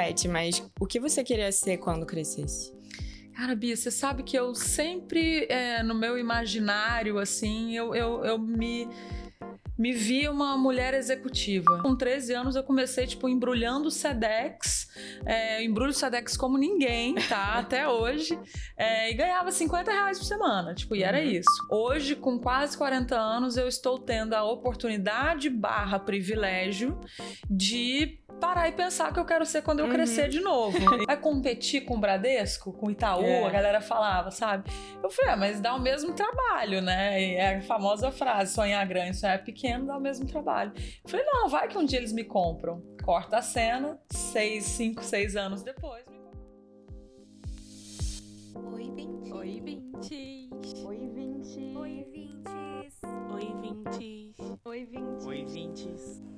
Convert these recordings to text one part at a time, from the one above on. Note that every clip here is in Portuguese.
Tete, mas o que você queria ser quando crescesse? Cara, Bia, você sabe que eu sempre, é, no meu imaginário, assim, eu, eu, eu me me vi uma mulher executiva. Com 13 anos eu comecei, tipo, embrulhando Sedex, é, embrulho Sedex como ninguém, tá? Até hoje. É, e ganhava 50 reais por semana, tipo, e era uhum. isso. Hoje, com quase 40 anos, eu estou tendo a oportunidade barra privilégio de parar e pensar que eu quero ser quando eu uhum. crescer de novo. Vai competir com o Bradesco, com o Itaú, é. a galera falava, sabe? Eu falei, ah, mas dá o mesmo trabalho, né? E é a famosa frase, sonhar grande, sonhar pequeno, dá o mesmo trabalho. Eu falei, não, vai que um dia eles me compram. Corta a cena, seis, cinco, seis anos depois. Oi, Vintes. Oi, Vintes. Oi, Vintes. Oi, Vintes. Oi, Vintes. Oi, Vintes. Oi, Vintes.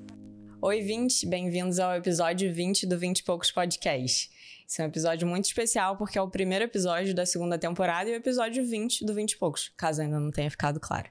Oi, 20, bem-vindos ao episódio 20 do 20 e Poucos Podcast. Esse é um episódio muito especial porque é o primeiro episódio da segunda temporada e o episódio 20 do 20 e poucos, caso ainda não tenha ficado claro.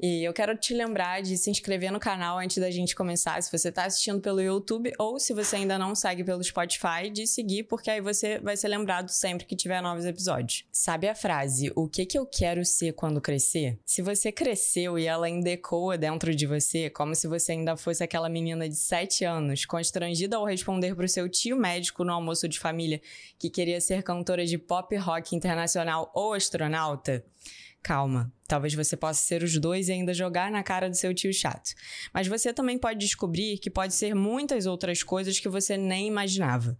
E eu quero te lembrar de se inscrever no canal antes da gente começar, se você está assistindo pelo YouTube ou se você ainda não segue pelo Spotify, de seguir, porque aí você vai ser lembrado sempre que tiver novos episódios. Sabe a frase, o que que eu quero ser quando crescer? Se você cresceu e ela ainda ecoa dentro de você, como se você ainda fosse aquela menina de 7 anos, constrangida ao responder pro seu tio médico no almoço de família família que queria ser cantora de pop rock internacional ou astronauta? Calma, talvez você possa ser os dois e ainda jogar na cara do seu tio chato. Mas você também pode descobrir que pode ser muitas outras coisas que você nem imaginava.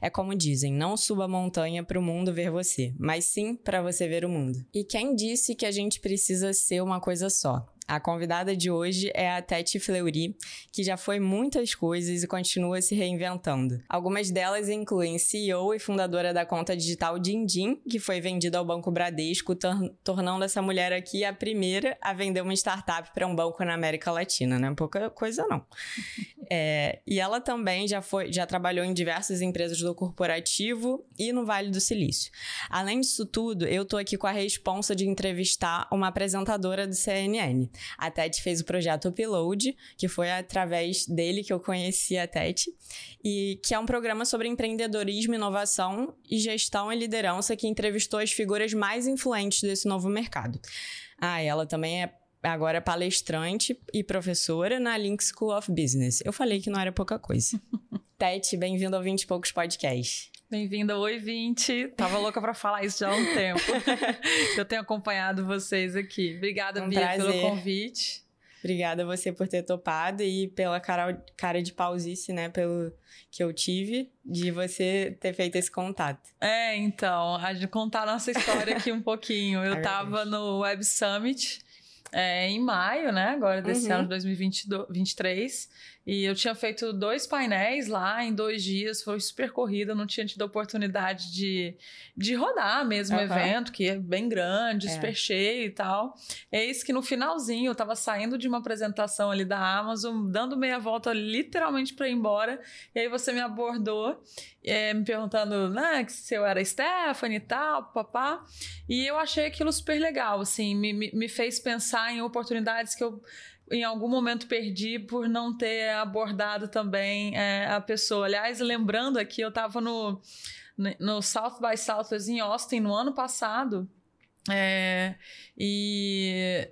É como dizem, não suba a montanha para o mundo ver você, mas sim para você ver o mundo. E quem disse que a gente precisa ser uma coisa só? A convidada de hoje é a Tete Fleury, que já foi muitas coisas e continua se reinventando. Algumas delas incluem CEO e fundadora da conta digital Dindim, que foi vendida ao Banco Bradesco, tor tornando essa mulher aqui a primeira a vender uma startup para um banco na América Latina, né? Pouca coisa não. É, e ela também já foi, já trabalhou em diversas empresas do corporativo e no Vale do Silício. Além disso tudo, eu tô aqui com a responsa de entrevistar uma apresentadora do CNN. A Tete fez o projeto Upload, que foi através dele que eu conheci a Tete, e que é um programa sobre empreendedorismo, inovação e gestão e liderança que entrevistou as figuras mais influentes desse novo mercado. Ah, ela também é agora palestrante e professora na Link School of Business. Eu falei que não era pouca coisa. Tete, bem-vindo ao 20 e poucos podcast. Bem-vinda, oi 20. Tava louca para falar isso já há um tempo. Eu tenho acompanhado vocês aqui. Obrigada, um Bia, prazer. pelo convite. Obrigada a você por ter topado e pela cara, cara de pausice, né, pelo que eu tive de você ter feito esse contato. É, então, a gente contar a nossa história aqui um pouquinho. Eu é tava no Web Summit é, em maio, né, agora desse uhum. ano de 2023. E eu tinha feito dois painéis lá em dois dias, foi super corrida, não tinha tido a oportunidade de, de rodar mesmo o evento, que é bem grande, é. super cheio e tal. Eis que no finalzinho eu tava saindo de uma apresentação ali da Amazon, dando meia volta literalmente para ir embora, e aí você me abordou, é, me perguntando né, se eu era Stephanie e tal, papá. E eu achei aquilo super legal, assim, me, me, fez pensar em oportunidades que eu em algum momento perdi por não ter abordado também é, a pessoa. Aliás, lembrando aqui, eu estava no, no South by Southwest em Austin no ano passado. É, e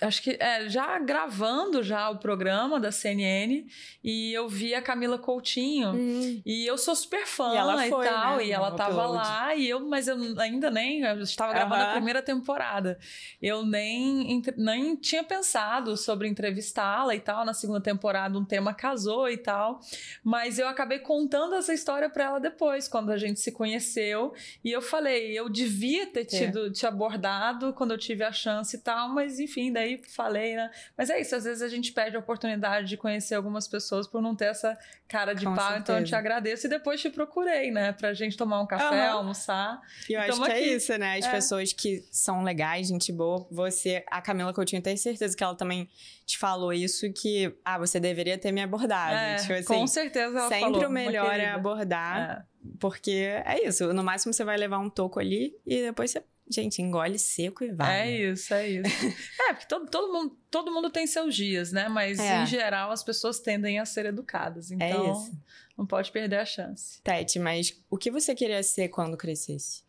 acho que é, já gravando já o programa da CNN e eu vi a Camila Coutinho hum. e eu sou super fã e, ela foi, e tal né? e ela tava lá e eu mas eu ainda nem eu estava gravando uh -huh. a primeira temporada eu nem nem tinha pensado sobre entrevistá-la e tal na segunda temporada um tema casou e tal mas eu acabei contando essa história para ela depois quando a gente se conheceu e eu falei eu devia ter tido é. te abordado quando eu tive a chance e tal mas enfim daí aí falei, né? Mas é isso, às vezes a gente perde a oportunidade de conhecer algumas pessoas por não ter essa cara de Com pau. Certeza. Então eu te agradeço e depois te procurei, né? Pra gente tomar um café, uhum. almoçar. E eu acho que é aqui. é isso, né? As é. pessoas que são legais, gente boa. Você, a Camila Coutinho, tenho certeza que ela também te falou isso, que, ah, você deveria ter me abordado. É, tipo assim, com certeza ela Sempre falou, o melhor é abordar. É. Porque é isso, no máximo você vai levar um toco ali e depois você Gente, engole seco e vai. É isso, é isso. é, porque todo, todo, mundo, todo mundo tem seus dias, né? Mas, é. em geral, as pessoas tendem a ser educadas. É então, é isso. Não pode perder a chance. Tete, mas o que você queria ser quando crescesse?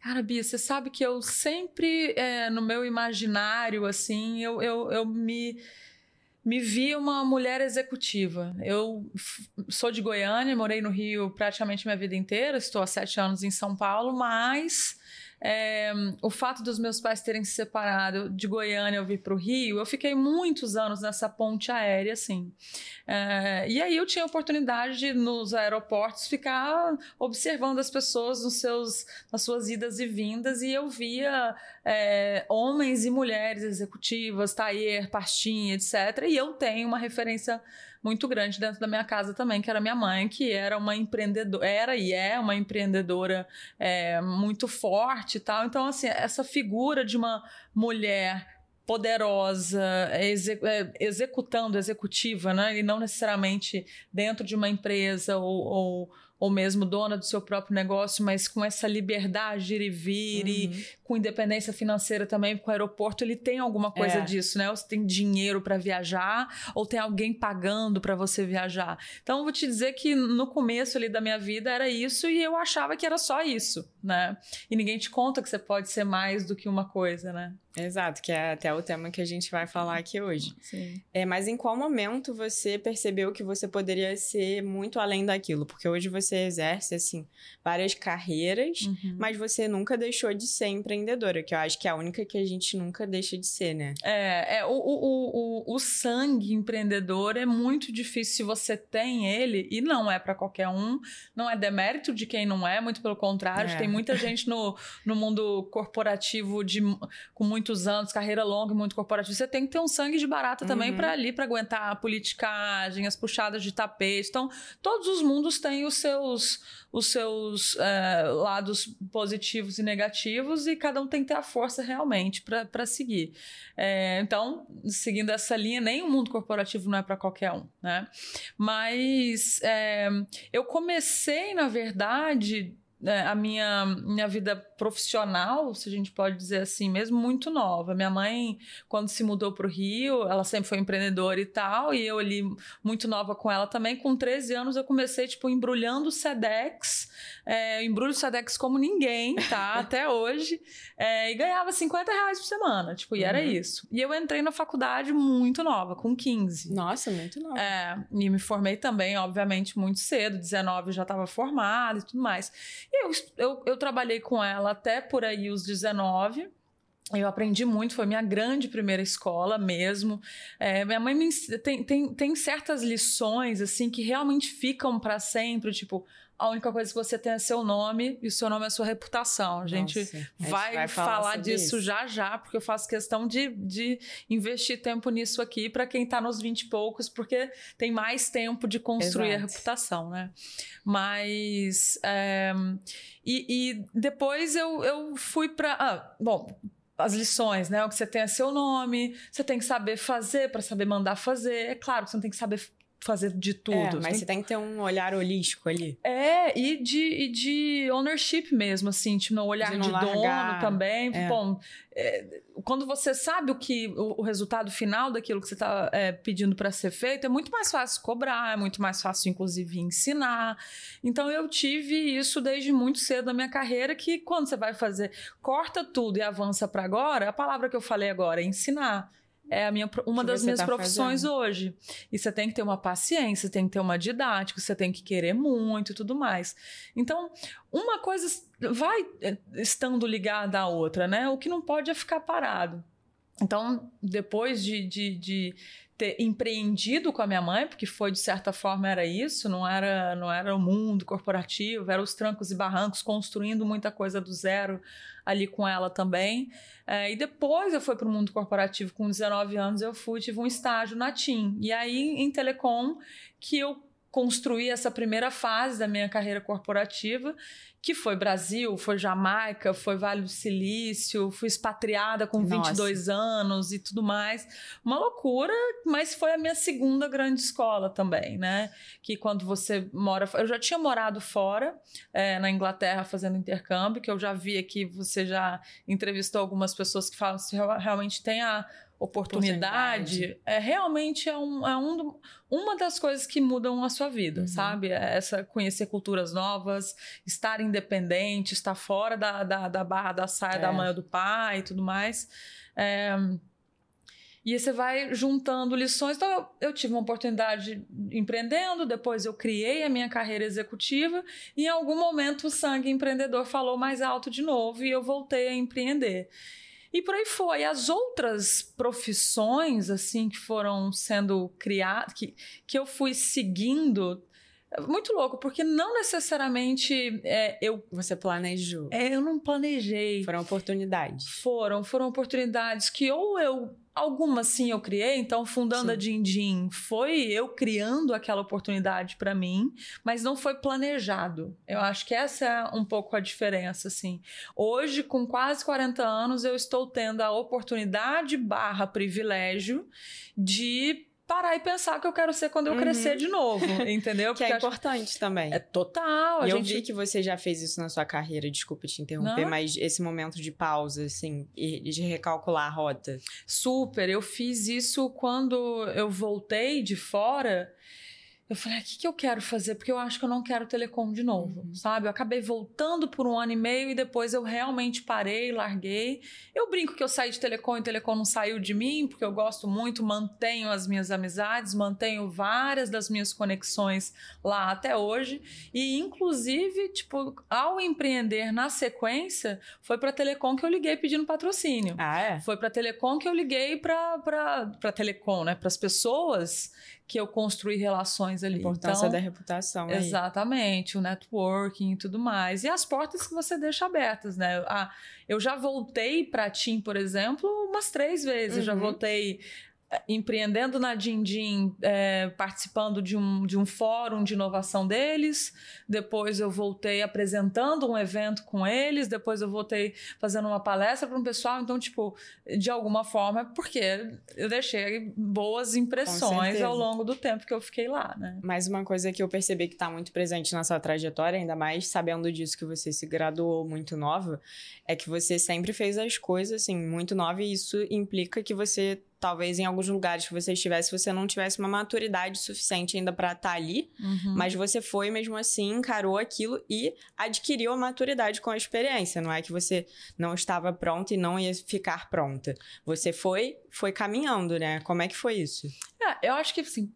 Cara, Bia, você sabe que eu sempre, é, no meu imaginário, assim, eu, eu, eu me, me vi uma mulher executiva. Eu sou de Goiânia, morei no Rio praticamente minha vida inteira, estou há sete anos em São Paulo, mas é, o fato dos meus pais terem se separado de Goiânia eu vir para o Rio, eu fiquei muitos anos nessa ponte aérea, assim. É, e aí eu tinha a oportunidade de, nos aeroportos, ficar observando as pessoas nos seus, nas suas idas e vindas, e eu via é, homens e mulheres executivas, taier, pastinha, etc. E eu tenho uma referência muito grande dentro da minha casa também, que era minha mãe, que era uma empreendedora, era e é uma empreendedora é, muito forte e tal. Então, assim, essa figura de uma mulher poderosa, é, executando, executiva, né? E não necessariamente dentro de uma empresa ou, ou ou mesmo dona do seu próprio negócio, mas com essa liberdade de ir e vir, uhum. e com independência financeira também, porque o aeroporto ele tem alguma coisa é. disso, né? Você tem dinheiro para viajar, ou tem alguém pagando para você viajar. Então, vou te dizer que no começo ali da minha vida era isso, e eu achava que era só isso, né? E ninguém te conta que você pode ser mais do que uma coisa, né? Exato, que é até o tema que a gente vai falar aqui hoje. Sim. É, mas em qual momento você percebeu que você poderia ser muito além daquilo? Porque hoje você exerce, assim, várias carreiras, uhum. mas você nunca deixou de ser empreendedora, que eu acho que é a única que a gente nunca deixa de ser, né? É, é o, o, o, o sangue empreendedor é muito difícil se você tem ele, e não é para qualquer um, não é demérito de quem não é, muito pelo contrário, é. tem muita gente no, no mundo corporativo de, com muito muitos anos, carreira longa e muito corporativa, você tem que ter um sangue de barata também uhum. para ali, para aguentar a politicagem, as puxadas de tapete. Então, todos os mundos têm os seus, os seus é, lados positivos e negativos e cada um tem que ter a força realmente para seguir. É, então, seguindo essa linha, nem o mundo corporativo não é para qualquer um, né? Mas é, eu comecei, na verdade, a minha, minha vida profissional, se a gente pode dizer assim, mesmo muito nova. Minha mãe, quando se mudou para o Rio, ela sempre foi empreendedora e tal, e eu ali muito nova com ela também. Com 13 anos eu comecei, tipo, embrulhando Sedex, é, embrulho Sedex como ninguém, tá? Até hoje, é, e ganhava 50 reais por semana, tipo, e uhum. era isso. E eu entrei na faculdade muito nova, com 15. Nossa, muito nova. É, e me formei também, obviamente, muito cedo, 19 já estava formada e tudo mais. Eu, eu, eu trabalhei com ela até por aí os 19. Eu aprendi muito, foi minha grande primeira escola mesmo. É, minha mãe me, tem, tem, tem certas lições assim que realmente ficam para sempre, tipo, a única coisa que você tem é seu nome e o seu nome é sua reputação. A gente, Nossa, vai, vai, falar, falar disso isso. já já, porque eu faço questão de, de investir tempo nisso aqui para quem está nos 20 e poucos, porque tem mais tempo de construir Exato. a reputação, né? Mas. É, e, e, depois eu, eu fui para. Ah, bom, as lições, né? O que você tem é seu nome, você tem que saber fazer para saber mandar fazer. É claro que você não tem que saber fazer de tudo. É, mas você tem que ter um olhar holístico ali. É, e de, e de ownership mesmo, assim, tipo, no olhar de, de dono também. É. Bom, é, quando você sabe o que o, o, resultado final daquilo que você está é, pedindo para ser feito, é muito mais fácil cobrar, é muito mais fácil, inclusive, ensinar. Então, eu tive isso desde muito cedo na minha carreira, que quando você vai fazer, corta tudo e avança para agora, a palavra que eu falei agora é ensinar é a minha, uma das minhas tá profissões fazendo. hoje. E você tem que ter uma paciência, tem que ter uma didática, você tem que querer muito e tudo mais. Então, uma coisa vai eh, estando ligada à outra, né? O que não pode é ficar parado. Então, depois de, de, de ter empreendido com a minha mãe, porque foi de certa forma era isso, não era não era o mundo corporativo, era os trancos e barrancos, construindo muita coisa do zero ali com ela também. É, e depois eu fui para o mundo corporativo com 19 anos, eu fui, tive um estágio na TIM. E aí em telecom que eu construí essa primeira fase da minha carreira corporativa que foi Brasil, foi Jamaica, foi Vale do Silício, fui expatriada com Nossa. 22 anos e tudo mais. Uma loucura, mas foi a minha segunda grande escola também, né? Que quando você mora. Eu já tinha morado fora, é, na Inglaterra, fazendo intercâmbio, que eu já vi aqui, você já entrevistou algumas pessoas que falam se realmente tem a oportunidade, é realmente é, um, é um uma das coisas que mudam a sua vida, Uhum. sabe? É Essa conhecer culturas novas, estar independente, estar fora da, da, da barra da saia É. da mãe ou do pai e tudo mais. É, e você vai juntando lições. Então, eu, eu tive uma oportunidade empreendendo, depois eu criei a minha carreira executiva, e em algum momento o sangue empreendedor falou mais alto de novo e eu voltei a empreender. E por aí foi. As outras profissões, assim, que foram sendo criadas, que, que eu fui seguindo, muito louco, porque não necessariamente é, eu, Você planejou. é, eu não planejei. Foram oportunidades. Foram, foram oportunidades que ou eu, algumas sim eu criei, então fundando Sim. a Dindim foi eu criando aquela oportunidade para mim, mas não foi planejado. Eu acho que essa é um pouco a diferença, assim. Hoje, com quase 40 anos, eu estou tendo a oportunidade barra privilégio de parar e pensar o que eu quero ser quando eu Uhum. crescer de novo, entendeu? Que é Porque acho- importante também. é total. E eu gente vi que você já fez isso na sua carreira, desculpa te interromper, Não. mas esse momento de pausa, assim, e de recalcular a rota. Super, eu fiz isso quando eu voltei de fora. Eu falei, "Ah, o que, que eu quero fazer? Porque eu acho que eu não quero telecom de novo, Uhum. sabe? Eu acabei voltando por um ano e meio e depois eu realmente parei, larguei. Eu brinco que eu saí de telecom e telecom não saiu de mim, porque eu gosto muito, mantenho as minhas amizades, mantenho várias das minhas conexões lá até hoje. E, inclusive, tipo, ao empreender na sequência, foi para telecom que eu liguei pedindo patrocínio. Ah, é? Foi para Telecom que eu liguei para para Telecom, né? Para as pessoas que eu construí relações A ali. importância então, da reputação aí. Exatamente, o networking e tudo mais. E as portas que você deixa abertas, né? Ah, eu já voltei para a TIM, por exemplo, umas três vezes. Eu já Uhum. voltei empreendendo na Dindim, eh, participando de um, de um fórum de inovação deles. Depois eu voltei apresentando um evento com eles. Depois eu voltei fazendo uma palestra para um pessoal. Então, tipo, de alguma forma, porque eu deixei boas impressões ao longo do tempo que eu fiquei lá, né? Mas uma coisa que eu percebi que tá muito presente na sua trajetória, ainda mais sabendo disso que você se graduou muito nova, é que você sempre fez as coisas assim, muito nova, e isso implica que você, talvez em alguns lugares que você estivesse, você não tivesse uma maturidade suficiente ainda pra estar ali, Uhum. mas você foi mesmo assim, encarou aquilo e adquiriu a maturidade com a experiência. Não é que você não estava pronta e não ia ficar pronta. Você foi, foi caminhando, né? Como é que foi isso? É, eu acho que, assim,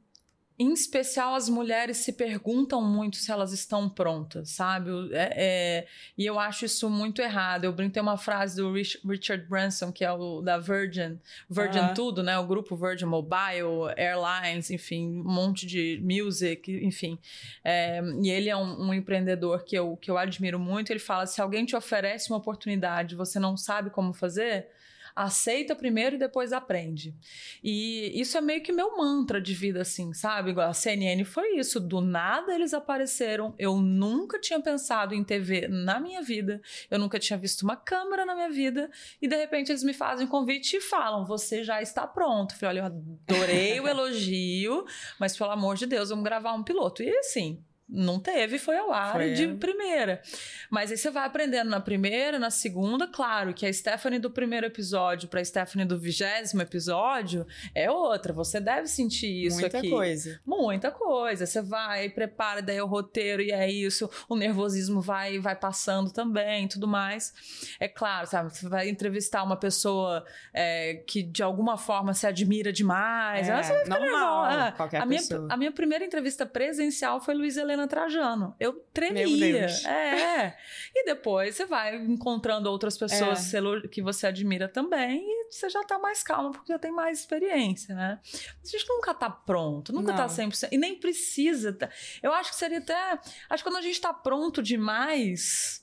em especial as mulheres se perguntam muito se elas estão prontas, sabe? É- é, e eu acho isso muito errado. Eu brinco, tem uma frase do Rich- Richard Branson, que é o da Virgin, Virgin Aham. tudo, né? O grupo Virgin Mobile, Airlines, enfim, um monte de music, enfim. É, e ele é um, um empreendedor que eu, que eu admiro muito. Ele fala, se alguém te oferece uma oportunidade você não sabe como fazer... Aceita primeiro e depois aprende. E isso é meio que meu mantra de vida, assim, sabe? Igual a CNN foi isso. Do nada eles apareceram. Eu nunca tinha pensado em TV na minha vida. Eu nunca tinha visto uma câmera na minha vida. E de repente eles me fazem um convite e falam: Você já está pronto. Eu falei: Olha, eu adorei o elogio, mas pelo amor de Deus, vamos gravar um piloto. E assim. Não teve, foi ao ar Foi. de primeira. Mas aí você vai aprendendo na primeira, na segunda, claro que a Stephanie do primeiro episódio para a Stephanie do vigésimo episódio é outra. Você deve sentir isso Muita aqui. coisa. Muita coisa. Você vai, prepara daí o roteiro e é isso. O nervosismo vai vai passando também, e tudo mais. É claro, sabe? Você vai entrevistar uma pessoa é, que de alguma forma se admira demais. É, normal, nervosa. É. qualquer a minha, pessoa. a minha primeira entrevista presencial foi Luiz Helena Trajano. Eu tremia. Deus. É. E depois você vai encontrando outras pessoas É. que você- que você admira também e você já tá mais calma porque já tem mais experiência, né? A gente nunca tá pronto, nunca Não. tá 100%. E nem precisa. tá- Eu acho que seria até. Acho que quando a gente tá pronto demais.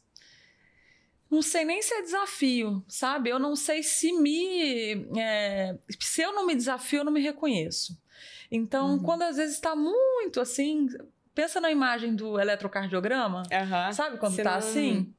Não sei nem se é desafio, sabe? Eu não sei se me. é, se eu não me desafio, eu não me reconheço. Então, Uhum. quando às vezes está muito assim. Pensa na imagem do eletrocardiograma. Aham. Sabe quando Se tá não- assim?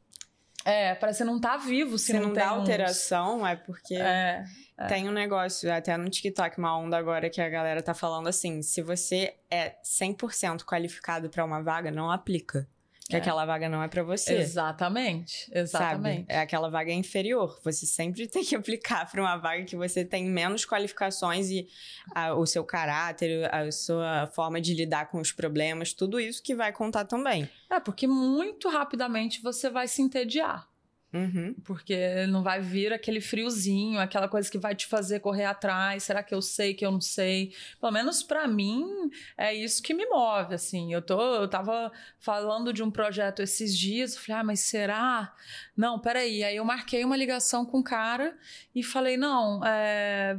É, parece que não tá vivo se, Se não, tem dá uns- alteração, é porque É, tem um negócio, até no TikTok, uma onda agora que a galera tá falando assim: se você é 100% qualificado pra uma vaga, não aplica. Que É. aquela vaga não é pra você. Exatamente, Sabe? exatamente. É aquela vaga inferior. Você sempre tem que aplicar para uma vaga que você tem menos qualificações e ah, o seu caráter, a sua forma de lidar com os problemas, tudo isso que vai contar também. É, porque muito rapidamente você vai se entediar. Uhum. Porque não vai vir aquele friozinho, aquela coisa que vai te fazer correr atrás. Será que eu sei que eu não sei? Pelo menos pra mim é isso que me move, assim. Eu tô, eu tava falando de um projeto esses dias, falei: "Ah, mas será? Não, peraí". Aí eu marquei uma ligação com o cara e falei: "Não, é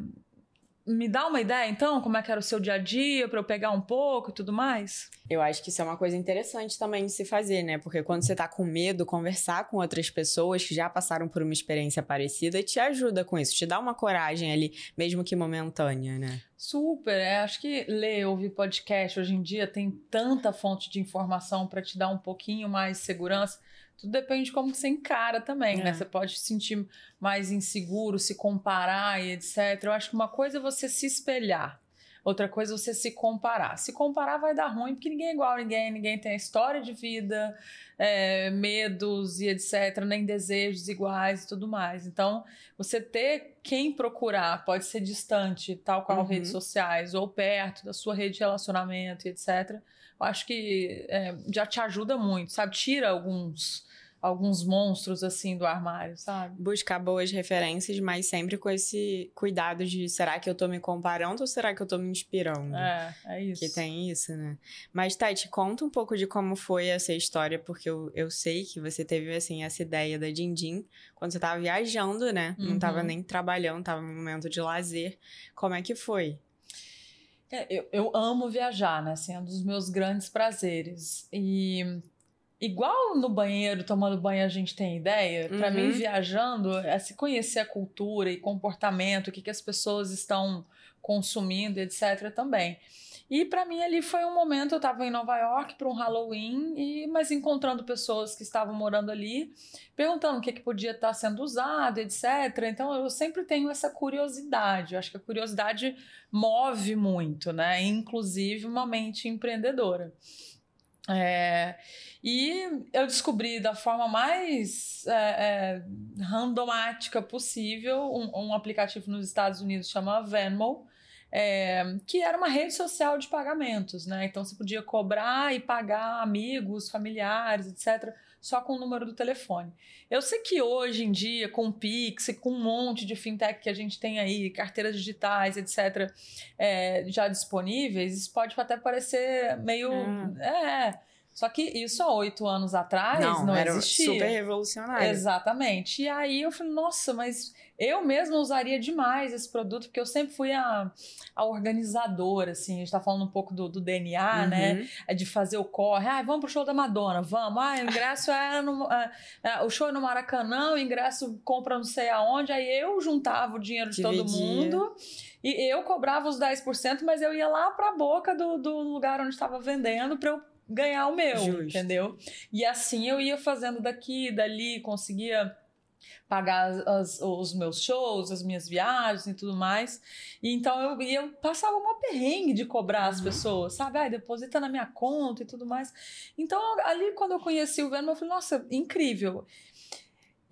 me dá uma ideia, então, como é que era o seu dia a dia, pra eu pegar um pouco e tudo mais? Eu acho que isso é uma coisa interessante também de se fazer, né? Porque quando você tá com medo, conversar com outras pessoas que já passaram por uma experiência parecida te ajuda com isso, te dá uma coragem ali, mesmo que momentânea, né? Super, é, acho que ler, ouvir podcast hoje em dia tem tanta fonte de informação para te dar um pouquinho mais de segurança. Tudo depende de como você encara também, É. né? Você pode se sentir mais inseguro, se comparar e etc. Eu acho que uma coisa é você se espelhar, outra coisa é você se comparar. Se comparar vai dar ruim, porque ninguém é igual a ninguém, ninguém tem a história de vida, é, medos e etc., nem desejos iguais e tudo mais. Então, você ter quem procurar, pode ser distante, tal qual Uhum. redes sociais, ou perto da sua rede de relacionamento e etc. Eu acho que é, já te ajuda muito, sabe? Tira alguns, alguns monstros assim do armário, sabe? Buscar boas referências, mas sempre com esse cuidado de será que eu tô me comparando ou será que eu tô me inspirando? É, é isso. Que tem isso, né? Mas, Tati, conta um pouco de como foi essa história, porque eu, eu sei que você teve, assim, essa ideia da Dindim quando você tava viajando, né? Não tava Uhum. nem trabalhando, tava num momento de lazer. Como é que foi? É, eu, eu amo viajar, né? Assim, é um dos meus grandes prazeres. E igual no banheiro, tomando banho, a gente tem ideia. Uhum. mim, viajando, é se conhecer a cultura e comportamento, o que, que as pessoas estão consumindo, etc. também. E pra mim ali foi um momento, eu tava em Nova York para um Halloween, e, mas encontrando pessoas que estavam morando ali, perguntando o que, que podia estar sendo usado, etc. Então eu sempre tenho essa curiosidade. Eu acho que a curiosidade move muito, né? Inclusive uma mente empreendedora. É, e eu descobri da forma mais é, é, randomática possível um, um aplicativo nos Estados Unidos chama Venmo, é, que era uma rede social de pagamentos, né? Então você podia cobrar e pagar amigos, familiares, etc., só com o número do telefone. Eu sei que hoje em dia, com o Pix, e com um monte de fintech que a gente tem aí, carteiras digitais, etc., é, já disponíveis, isso pode até parecer meio. Hum. É. Só que isso há oito anos atrás não, era existia. super revolucionário. Exatamente. E aí eu falei, nossa, mas eu mesma usaria demais esse produto, porque eu sempre fui a, a organizadora, assim. A gente tá falando um pouco do, do DNA, né? Uhum. É de fazer o corre. Ah, vamos pro show da Madonna, vamos. Ah, o ingresso é no. é, é, o show é no Maracanã, o ingresso compra não sei aonde. Aí eu juntava o dinheiro de todo Dividia. mundo. E eu cobrava os 10%, mas eu ia lá pra boca do, do lugar onde estava vendendo pra eu ganhar o meu, Justo. entendeu? E assim eu ia fazendo daqui, dali, conseguia pagar as- os meus shows, as minhas viagens e tudo mais. E então eu, eu passava uma perrengue de cobrar as Uhum. pessoas, sabe? Ai, deposita na minha conta e tudo mais. Então ali quando eu conheci o Venmo, eu falei, nossa, incrível.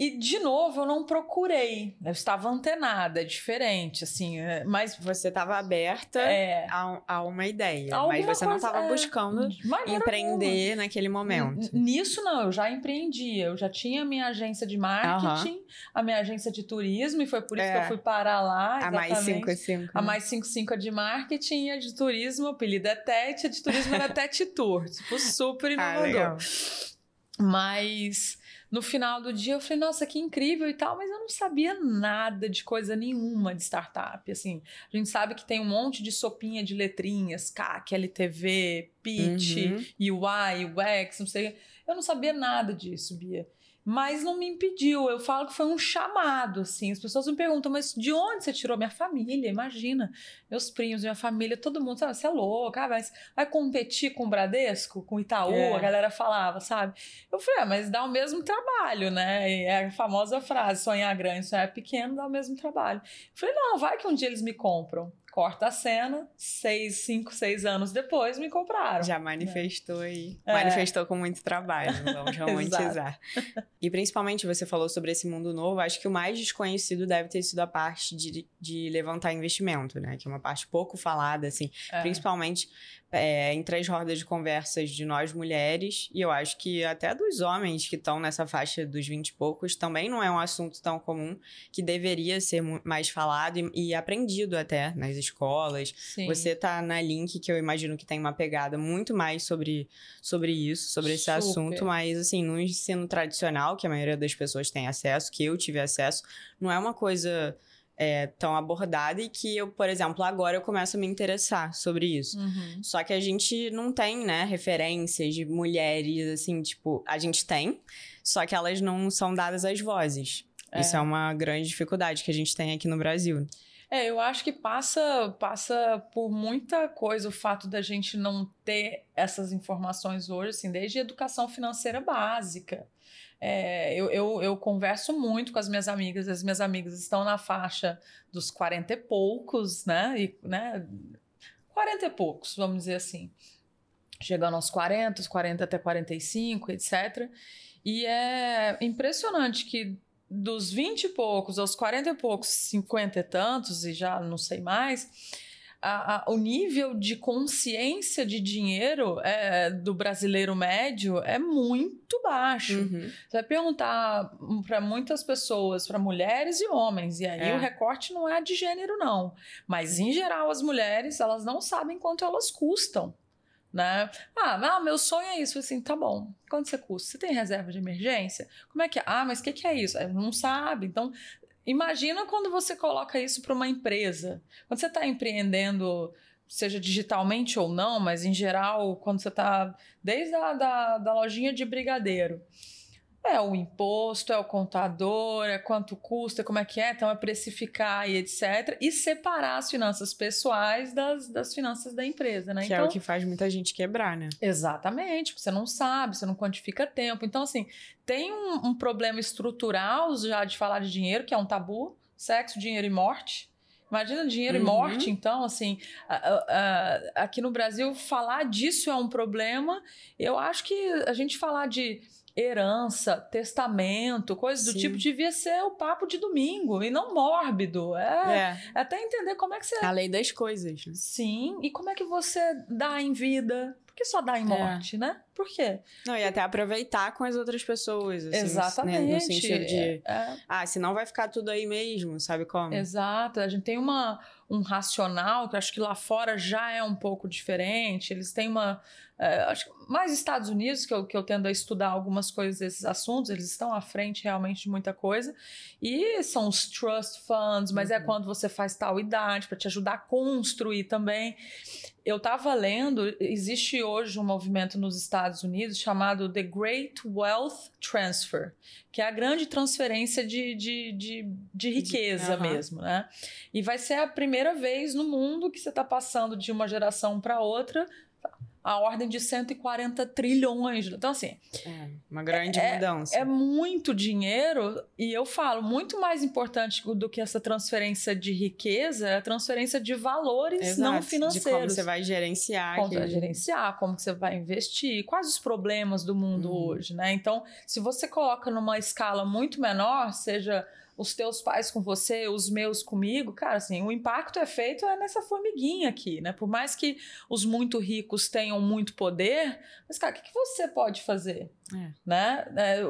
E, de novo, eu não procurei. Eu estava antenada, é diferente, assim. é, Mas, Você estava aberta é... a, a uma ideia, Alguma mas você não estava é, buscando empreender naquele momento. Nisso não, eu já empreendia. Eu já tinha a minha agência de marketing, a minha agência de turismo, e foi por isso É. que eu fui parar lá. A mais exatamente. 5 5. A mais 55 é de marketing e a de turismo, o apelido é Tete, a de turismo era Tete Tour. Tipo, super Ah, inovador. legal. Mas no final do dia eu falei, nossa, que incrível e tal, mas eu não sabia nada de coisa nenhuma de startup. Assim, a gente sabe que tem um monte de sopinha de letrinhas, CAC, LTV, Pitch, Uhum. UI, UX, não sei. Eu não sabia nada disso, Bia. Mas não me impediu. Eu falo que foi um chamado, assim. As pessoas me perguntam, mas de onde você tirou minha família? Imagina. Meus primos, minha família, todo mundo, sabe? Você é louca, ah, mas vai competir com o Bradesco, com o Itaú? É. A galera falava, sabe? Eu falei, ah, mas dá o mesmo trabalho, né? E é a famosa frase, sonhar grande, sonhar pequeno, dá o mesmo trabalho. Eu falei, não, vai que um dia eles me compram. Corta a cena, seis, cinco, seis anos depois me compraram. Já manifestou aí. É. Manifestou com muito trabalho, vamos romantizar. e principalmente você falou sobre esse mundo novo, acho que o mais desconhecido deve ter sido a parte de, de levantar investimento, né? Que é uma parte pouco falada, assim, É. principalmente é, entre as rodas de conversas de nós mulheres, e eu acho que até dos homens que estão nessa faixa dos 20 e poucos, também não é um assunto tão comum que deveria ser mais falado e, e aprendido até nas escolas. Sim. Você tá na Link, que eu imagino que tem uma pegada muito mais sobre, sobre isso, sobre esse Super. assunto, mas assim, no ensino tradicional, que a maioria das pessoas tem acesso, que eu tive acesso, não é uma coisa é, tão abordada e que eu, por exemplo, agora eu começo a me interessar sobre isso. Uhum. Só que a gente não tem, né, referências de mulheres, assim, tipo, a gente tem, só que elas não são dadas às vozes. Isso é uma grande dificuldade que a gente tem aqui no Brasil. É, eu acho que passa, passa por muita coisa o fato da gente não ter essas informações hoje, assim, desde educação financeira básica. É, eu, eu, eu converso muito com as minhas amigas, as minhas amigas estão na faixa dos 40 e poucos, né? E, né 40 e poucos, vamos dizer assim. Chegando aos 40, os 40 até 45, etc. E é impressionante que dos 20 e poucos aos 40 e poucos, 50 e tantos, e já não sei mais, a- a- o nível de consciência de dinheiro é, do brasileiro médio é muito baixo. Uhum. Você vai perguntar para muitas pessoas, para mulheres e homens, e aí É. o recorte não é de gênero, não. Mas, em geral, as mulheres, elas não sabem quanto elas custam. Né? Ah, não, meu sonho é isso. Assim, tá bom. Quanto você custa? Você tem reserva de emergência? Como é que é? Ah, mas o que, que é isso? Ah, Não sabe. Então, imagina quando você coloca isso para uma empresa. Quando você está empreendendo, seja digitalmente ou não, mas em geral, quando você está desde a da, da lojinha de brigadeiro. É o imposto, é o contador, é quanto custa, como é que é, então é precificar e etc. E separar as finanças pessoais das, das finanças da empresa, né? Que então, é o que faz muita gente quebrar, né? Exatamente, você não sabe, você não quantifica tempo. Então, assim, tem um, um problema estrutural já de falar de dinheiro, que é um tabu: sexo, dinheiro e morte. Imagina dinheiro e Uhum. morte, então, assim, a- a- a- aqui no Brasil, falar disso é um problema. Eu acho que a gente falar de herança, testamento, coisas do Sim. tipo, devia ser o papo de domingo e não mórbido. É, É. até entender como é que você A lei das coisas. né? Sim, e como é que você dá em vida? Por que só dá em É. morte, né? Por quê? Não, e até aproveitar com as outras pessoas. Assim, Exatamente. né? No sentido de. É, é, Ah, senão vai ficar tudo aí mesmo, sabe como? exato. A gente tem uma, um racional que eu acho que lá fora já é um pouco diferente. Eles têm uma. é, acho que mais Estados Unidos, que eu, que eu tendo a estudar algumas coisas desses assuntos, eles estão à frente realmente de muita coisa. E são os trust funds, mas é Uhum. quando você faz tal idade para te ajudar a construir também. Eu estava lendo, existe hoje um movimento nos Estados Unidos chamado The Great Wealth Transfer, que é a grande transferência de, de, de, de riqueza aham. mesmo, né? E vai ser a primeira vez no mundo que você está passando de uma geração para outra a ordem de 140 trilhões. Então, assim, É, uma grande mudança. é muito dinheiro e eu falo, muito mais importante do que essa transferência de riqueza é a transferência de valores Exato, não De financeiros. como você vai gerenciar. Como você vai gerenciar, como você vai investir, quais os problemas do mundo Uhum. hoje, né? Então, se você coloca numa escala muito menor, seja os teus pais com você, os meus comigo, cara, assim, o impacto é feito é nessa formiguinha aqui, né? Por mais que os muito ricos tenham muito poder, mas, cara, o que, que você pode fazer? É. Né? É,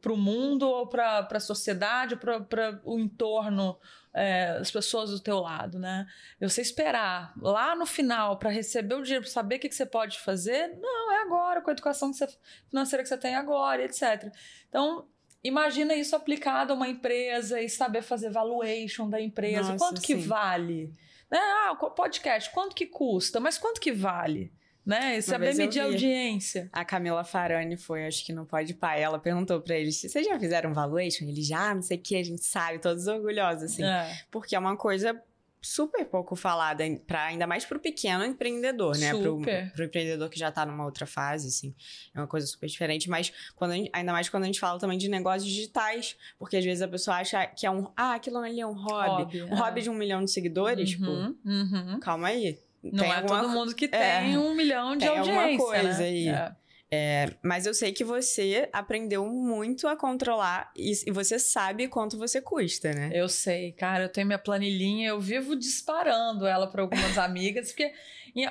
para o mundo ou para a sociedade, para o entorno, é, as pessoas do teu lado, né? Você esperar lá no final para receber o dinheiro, para saber o que, que você pode fazer, não, é agora, com a educação que você- financeira que você tem agora, etc. Então, imagina isso aplicado a uma empresa e saber fazer valuation da empresa. Nossa, quanto que sim. vale? Né? Ah, o podcast, quanto que custa? Mas quanto que vale? Né? E saber eu medir a audiência. A Camila Farani foi, acho que no Pode Pai, ela perguntou pra eles, vocês já fizeram valuation? Eles já, não sei o que, a gente sabe, todos orgulhosos, assim. É. Porque é uma coisa super pouco falada, pra, ainda mais pro pequeno empreendedor, né? Pro, pro empreendedor que já tá numa outra fase, assim. É uma coisa super diferente. Mas quando gente- ainda mais quando a gente fala também de negócios digitais, porque às vezes a pessoa acha que é um. Ah, aquilo ali é um hobby. Hobby, um é. hobby de um milhão de seguidores, tipo, Uhum, uhum. calma aí. Não Tem é alguma todo mundo que É. tem um milhão de Tem alguma audiência, coisa né? aí. É. É, mas eu sei que você aprendeu muito a controlar e, e você sabe quanto você custa, né? Eu sei, cara, eu tenho minha planilhinha, eu vivo disparando ela para algumas amigas, porque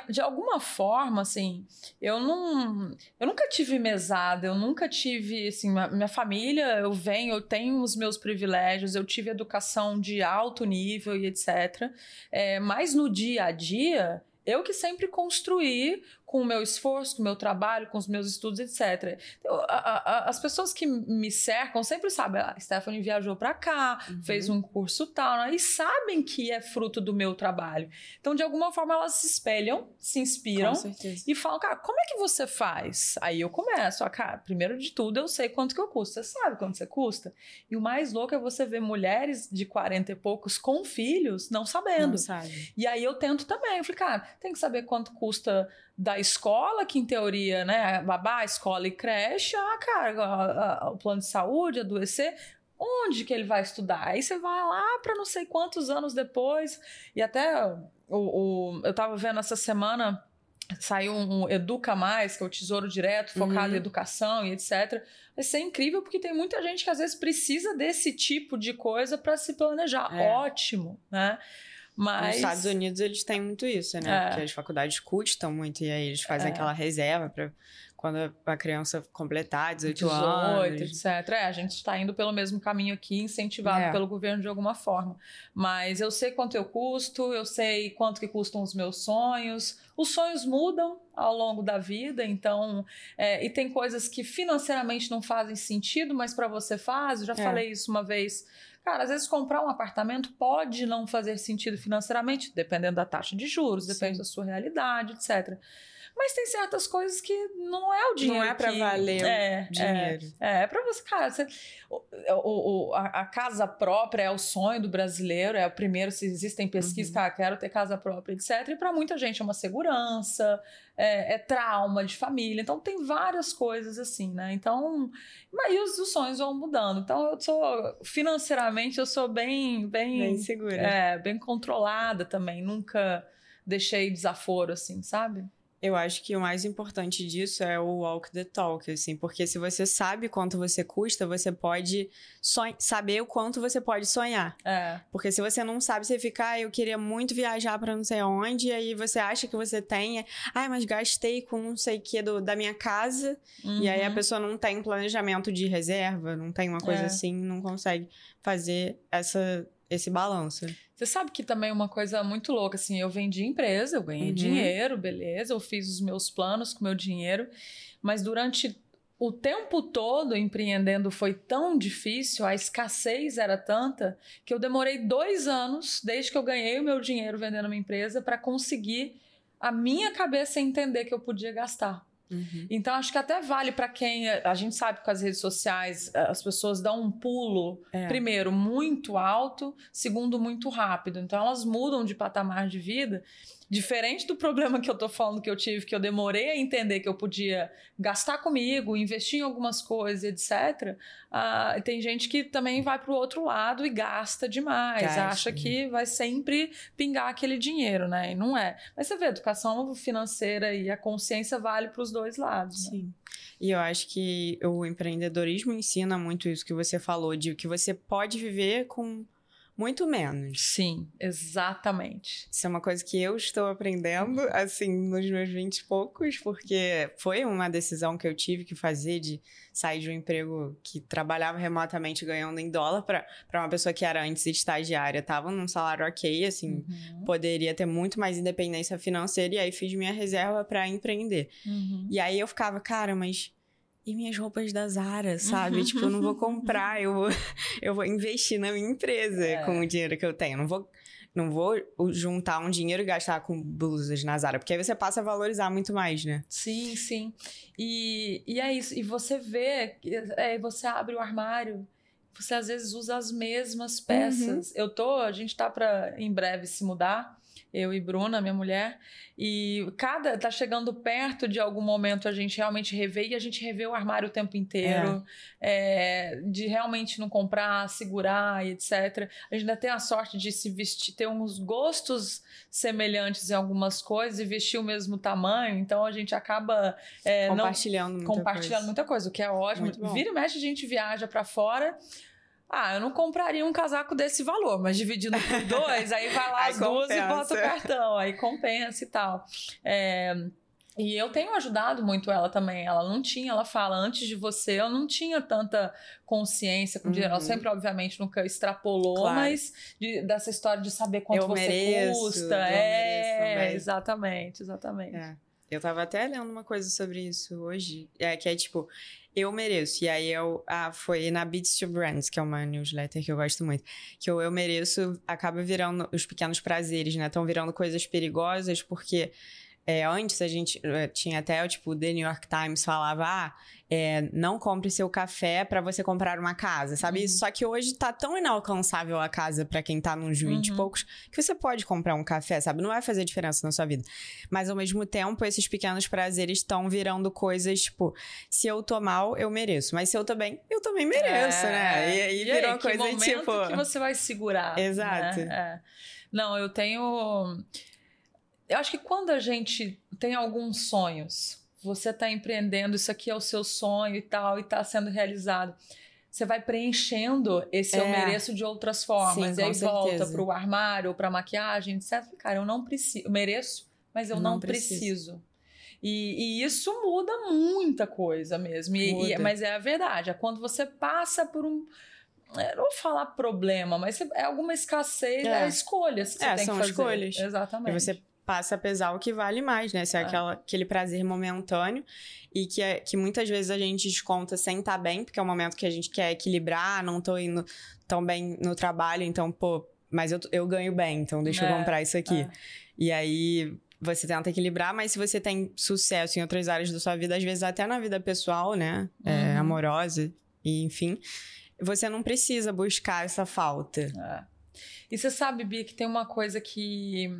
de alguma forma, assim, eu não, eu nunca tive mesada, eu nunca tive, assim, minha família, eu venho, eu tenho os meus privilégios, eu tive educação de alto nível e etc. É, mas no dia a dia, eu que sempre construí com o meu esforço, com o meu trabalho, com os meus estudos, etc. Eu- a- a- as pessoas que me cercam sempre sabem, "Ah, a Stephanie viajou para cá, Uhum. fez um curso tal, né? e sabem que é fruto do meu trabalho. Então, de alguma forma, elas se espelham, se inspiram e falam, cara, como é que você faz? Aí eu começo, ah, cara, primeiro de tudo eu sei quanto que eu custo. Você sabe quanto você custa? E o mais louco é você ver mulheres de 40 e poucos com filhos não sabendo. Não sabe. E aí eu tento também. Eu falei, cara, tem que saber quanto custa da escola, que em teoria, né, babá, escola e creche, ah, cara, a- a- o plano de saúde, adoecer, onde que ele vai estudar? Aí você vai lá para não sei quantos anos depois, e até o, o- eu tava vendo essa semana, saiu um Educa Mais, que é o Tesouro Direto, focado Uhum. em educação e etc. Vai ser incrível porque tem muita gente que às vezes precisa desse tipo de coisa para se planejar. É. Ótimo, né? Mas Nos Estados Unidos eles têm muito isso, né? É. Porque as faculdades custam muito e aí eles fazem É. aquela reserva para quando a criança completar 18, 18, anos. etc. É, a gente está indo pelo mesmo caminho aqui, incentivado É. pelo governo de alguma forma. Mas eu sei quanto eu custo, eu sei quanto que custam os meus sonhos. Os sonhos mudam ao longo da vida, então é, e tem coisas que financeiramente não fazem sentido, mas para você faz. Eu já É. falei isso uma vez. Cara, às vezes comprar um apartamento pode não fazer sentido financeiramente, dependendo da taxa de juros, depende Sim. da sua realidade, etc. Mas tem certas coisas que não é o dinheiro Não é pra que- valer o é, dinheiro. É, é pra você, cara, você- o, o- o- a, a casa própria é o sonho do brasileiro, é o primeiro, se existem pesquisas, Uhum. cara, quero ter casa própria, etc. E pra muita gente é uma segurança, é, é trauma de família, então tem várias coisas assim, né? Então, mas aí os, os sonhos vão mudando. Então eu sou, financeiramente, eu sou bem, bem, Bem segura. é, bem controlada também, nunca deixei desaforo, assim, sabe? Eu acho que o mais importante disso é o walk the talk, assim, porque se você sabe quanto você custa, você pode saber o quanto você pode sonhar. É. Porque se você não sabe, você fica, ah, eu queria muito viajar pra não sei aonde, e aí você acha que você tem, ah, mas gastei com não sei o que do, da minha casa, e aí a Uhum. pessoa não tem planejamento de reserva, não tem uma coisa É. assim, não consegue fazer essa, esse balanço. Você sabe que também é uma coisa muito louca, assim, eu vendi empresa, eu ganhei Uhum. dinheiro, beleza, eu fiz os meus planos com meu dinheiro, mas durante o tempo todo empreendendo foi tão difícil, a escassez era tanta, que eu demorei dois anos, desde que eu ganhei o meu dinheiro vendendo uma empresa, para conseguir a minha cabeça entender que eu podia gastar. Uhum. Então, acho que até vale para quem. A gente sabe que com as redes sociais as pessoas dão um pulo É. primeiro, muito alto, segundo, muito rápido. Então, elas mudam de patamar de vida. Diferente do problema que eu tô falando que eu tive, que eu demorei a entender que eu podia gastar comigo, investir em algumas coisas, etc. ah, tem gente que também vai pro outro lado e gasta demais, Gasta, acha né? que vai sempre pingar aquele dinheiro, né? E não é. Mas você vê, a educação financeira e a consciência vale para os dois lados. Né? Sim. E eu acho que o empreendedorismo ensina muito isso que você falou, de que você pode viver com muito menos. Sim, exatamente. Isso é uma coisa que eu estou aprendendo, assim, nos meus 20 e poucos, porque foi uma decisão que eu tive que fazer de sair de um emprego que trabalhava remotamente ganhando em dólar para uma pessoa que era antes estagiária, estava num salário ok, assim, Uhum. poderia ter muito mais independência financeira, e aí fiz minha reserva para empreender. Uhum. E aí eu ficava, cara, mas e minhas roupas da Zara, sabe? Uhum. Tipo, eu não vou comprar, eu vou, eu vou investir na minha empresa É. com o dinheiro que eu tenho. Não vou, não vou juntar um dinheiro e gastar com blusas na Zara, porque aí você passa a valorizar muito mais, né? Sim, sim. E, e é isso. E você vê, é, você abre o armário você às vezes usa as mesmas peças. Eu tô, a gente tá para em breve se mudar eu e Bruna, minha mulher, e cada tá chegando perto de algum momento a gente realmente rever e a gente revê o armário o tempo inteiro, é, de realmente não comprar, segurar e etc. A gente ainda tem a sorte de se vestir, ter uns gostos semelhantes em algumas coisas e vestir o mesmo tamanho, então a gente acaba é, não- compartilhando muita compartilhando coisa. muita coisa, o que é ótimo. Vira e mexe, a gente viaja pra fora. Ah, eu não compraria um casaco desse valor, mas dividindo por dois, aí vai lá as duas e bota o cartão, aí compensa e tal. É, e eu tenho ajudado muito ela também. Ela não tinha, ela fala, antes de você, eu não tinha tanta consciência com dinheiro. Ela Uhum. sempre, obviamente, nunca extrapolou, Claro. mas de- dessa história de saber quanto Eu você mereço, custa. É, mereço exatamente, exatamente. É. Eu tava até lendo uma coisa sobre isso hoje, é, que é tipo, eu mereço. E aí eu ah, foi na Beats to Brands, que é uma newsletter que eu gosto muito. Que o eu mereço acaba virando os pequenos prazeres, né? Estão virando coisas perigosas, porque é, antes a gente eh, tinha até, tipo, o The New York Times falava, ah, é, não compre seu café pra você comprar uma casa, sabe? Uhum. Isso, Só que hoje tá tão inalcançável a casa pra quem tá 20 e Uhum. poucos, que você pode comprar um café, sabe? Não vai fazer diferença na sua vida. Mas ao mesmo tempo, esses pequenos prazeres estão virando coisas, tipo, se eu tô mal, eu mereço. Mas se eu tô bem, eu também mereço, né? E aí virou que coisa momento tipo. que você vai segurar. Exato. né? É. Não, eu tenho. Eu acho que quando a gente tem alguns sonhos, você tá empreendendo, isso aqui é o seu sonho e tal, e tá sendo realizado. Você vai preenchendo esse eu É. mereço de outras formas. Sim, e aí volta certeza. pro armário, pra maquiagem, etc. Cara, eu não preciso. Eu mereço, mas eu não, Não preciso. preciso. E, e isso muda muita coisa mesmo. E- e- mas é a verdade. É quando você passa por um. Eu não vou falar problema, mas é alguma escassez, é, É. escolhas que você É, tem são que fazer. escolhas. Exatamente. E você passa a pesar o que vale mais, né? Se é, É. aquela, aquele prazer momentâneo e que, é, que muitas vezes a gente desconta sem estar bem, porque é um momento que a gente quer equilibrar, não tô indo tão bem no trabalho, então, pô, mas eu, eu ganho bem, então deixa É, eu comprar isso aqui. é. E aí você tenta equilibrar, mas se você tem sucesso em outras áreas da sua vida, às vezes até na vida pessoal, né? É, Uhum. amorosa, e enfim, você não precisa buscar essa falta. É. E você sabe, Bia, que tem uma coisa que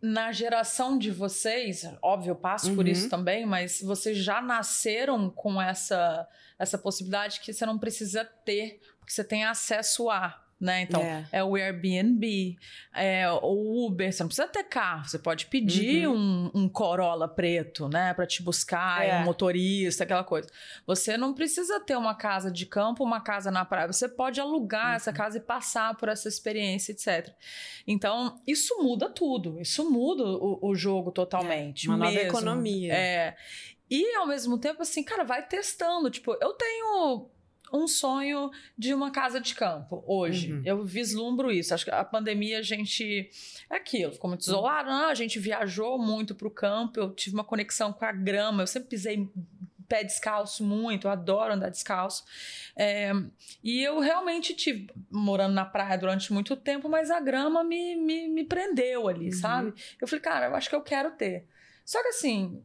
na geração de vocês, óbvio, eu passo por Uhum. isso também, mas vocês já nasceram com essa, essa possibilidade que você não precisa ter, porque você tem acesso a. Né? Então, É. é o Airbnb, é o Uber, você não precisa ter carro, você pode pedir um, um Corolla preto, né, para te buscar, É. um motorista, aquela coisa. Você não precisa ter uma casa de campo, uma casa na praia. Você pode alugar Uhum. essa casa e passar por essa experiência, etc. Então, isso muda tudo. Isso muda o, o jogo totalmente. Uma nova mesmo. economia. É. E, ao mesmo tempo, assim, cara, vai testando. Tipo, eu tenho um sonho de uma casa de campo hoje. Uhum. Eu vislumbro isso. Acho que a pandemia a gente. É aquilo, ficou muito isolado. Ah, a gente viajou muito pro campo, eu tive uma conexão com a grama, eu sempre pisei pé descalço muito, eu adoro andar descalço. É, e eu realmente tive, morando na praia durante muito tempo, mas a grama me, me, me prendeu ali, Uhum. sabe? Eu falei, cara, eu acho que eu quero ter. Só que assim,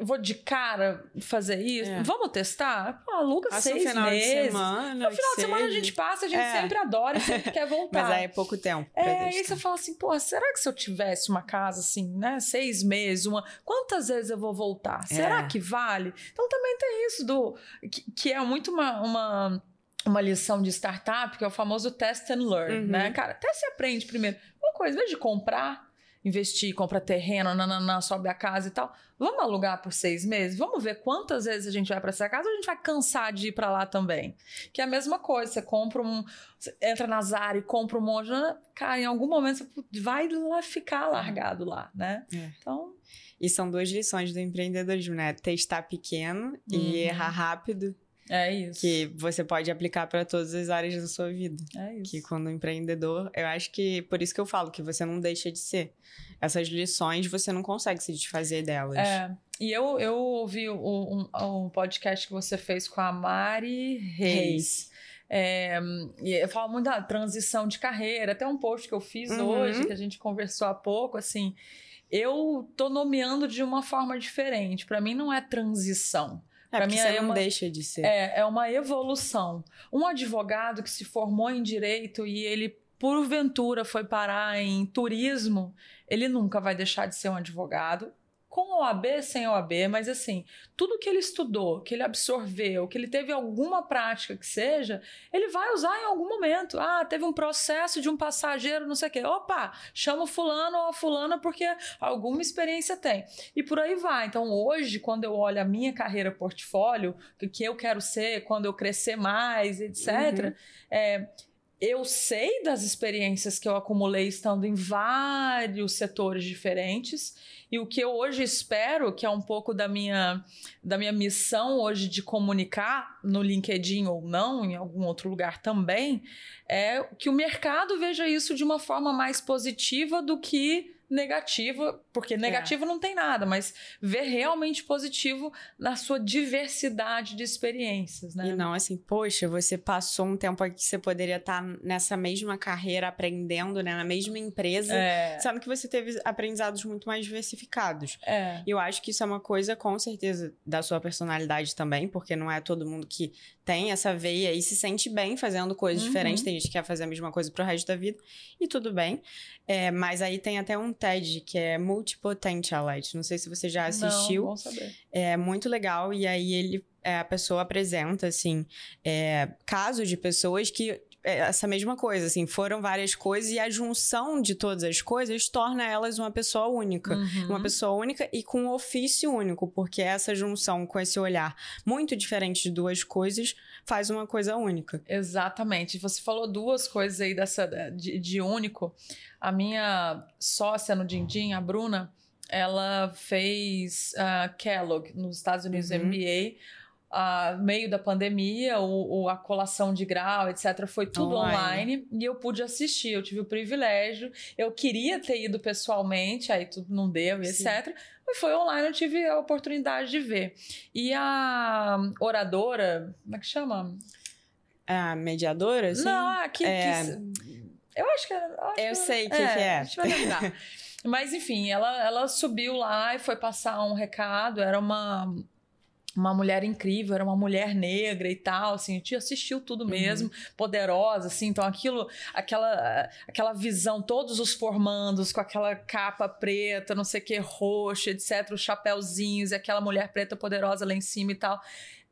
vou de cara fazer isso? É. Vamos testar? Pô, aluga Passa um seis final meses. de semana. No final de semana a gente passa, a gente É. sempre adora e sempre quer voltar. Mas aí é pouco tempo. É, aí testar. você fala assim, pô, será que se eu tivesse uma casa assim, né, seis meses, uma, quantas vezes eu vou voltar? Será É. que vale? Então também tem isso do que, que é muito uma, uma uma lição de startup, que é o famoso test and learn, Uhum. né? Cara, até se aprende primeiro. Uma coisa, em vez de comprar, investir, compra terreno, nananã, sobe a casa e tal, vamos alugar por seis meses? Vamos ver quantas vezes a gente vai para essa casa ou a gente vai cansar de ir para lá também? Que é a mesma coisa, você compra um. Você entra na Zara e compra um monte. né? Cara, em algum momento você vai lá ficar largado lá, né? É. Então. E são duas lições do empreendedorismo, né? Testar pequeno Uhum. e errar rápido, É isso. que você pode aplicar para todas as áreas da sua vida. É isso. Que quando empreendedor, eu acho que por isso que eu falo que você não deixa de ser. Essas lições você não consegue se desfazer delas. É, e eu, eu ouvi um, um- um podcast que você fez com a Mari Reis. É, e eu falo muito da transição de carreira, até um post que eu fiz Uhum. hoje, que a gente conversou há pouco, assim, eu tô nomeando de uma forma diferente. Para mim não é transição. É, Pra porque mim, você é não uma- deixa de ser. É, é uma evolução. Um advogado que se formou em direito e ele, porventura, foi parar em turismo, ele nunca vai deixar de ser um advogado. Com OAB, sem OAB, mas assim, tudo que ele estudou, que ele absorveu, que ele teve alguma prática que seja, ele vai usar em algum momento. Ah, teve um processo de um passageiro, não sei o quê. Opa, chama o fulano ou a fulana porque alguma experiência tem. E por aí vai. Então, hoje, quando eu olho a minha carreira portfólio, o que eu quero ser quando eu crescer mais, etc., Uhum. é, eu sei das experiências que eu acumulei estando em vários setores diferentes. E o que eu hoje espero, que é um pouco da minha, da minha missão hoje de comunicar no LinkedIn ou não, em algum outro lugar também, é que o mercado veja isso de uma forma mais positiva do que negativa, porque negativo não tem nada, mas ver realmente positivo na sua diversidade de experiências, né? E não assim, poxa, você passou um tempo aqui que você poderia estar nessa mesma carreira aprendendo, né? Na mesma empresa, É, sendo que você teve aprendizados muito mais diversificados. é. E eu acho que isso é uma coisa, com certeza, da sua personalidade também, porque não é todo mundo que tem essa veia e se sente bem fazendo coisas Uhum. diferentes. Tem gente que quer fazer a mesma coisa pro resto da vida, e tudo bem. É, mas aí tem até um TED que é Multipotentialite. Não sei se você já assistiu. Não, bom saber. É muito legal. E aí ele, é, a pessoa apresenta, assim, é, casos de pessoas que. É, essa mesma coisa, assim, foram várias coisas e a junção de todas as coisas torna elas uma pessoa única. Uhum. Uma pessoa única e com um ofício único, porque essa junção com esse olhar muito diferente de duas coisas faz uma coisa única. Exatamente. Você falou duas coisas aí dessa de, de único. A minha sócia no Dindim, a Bruna, ela fez ah, Kellogg nos Estados Unidos, Uhum. MBA. Ah, meio da pandemia, o, o- a colação de grau, etc., foi tudo Online. online. e eu pude assistir. Eu tive o privilégio. Eu queria ter ido pessoalmente, aí tudo não deu, Sim. etc. Mas foi online, eu tive a oportunidade de ver. E a oradora, como é que chama? A mediadora, assim? Não, aqui. é- eu acho que. acho Eu sei o que que é. A gente vai lembrar. Mas, enfim, ela, ela subiu lá e foi passar um recado. Era uma. Uma mulher incrível, era uma mulher negra e tal, assim, a gente assistiu tudo Uhum. mesmo, poderosa, assim, então aquilo, aquela, aquela visão, todos os formandos com aquela capa preta, não sei o que, roxa, etc, os chapéuzinhos, e aquela mulher preta poderosa lá em cima e tal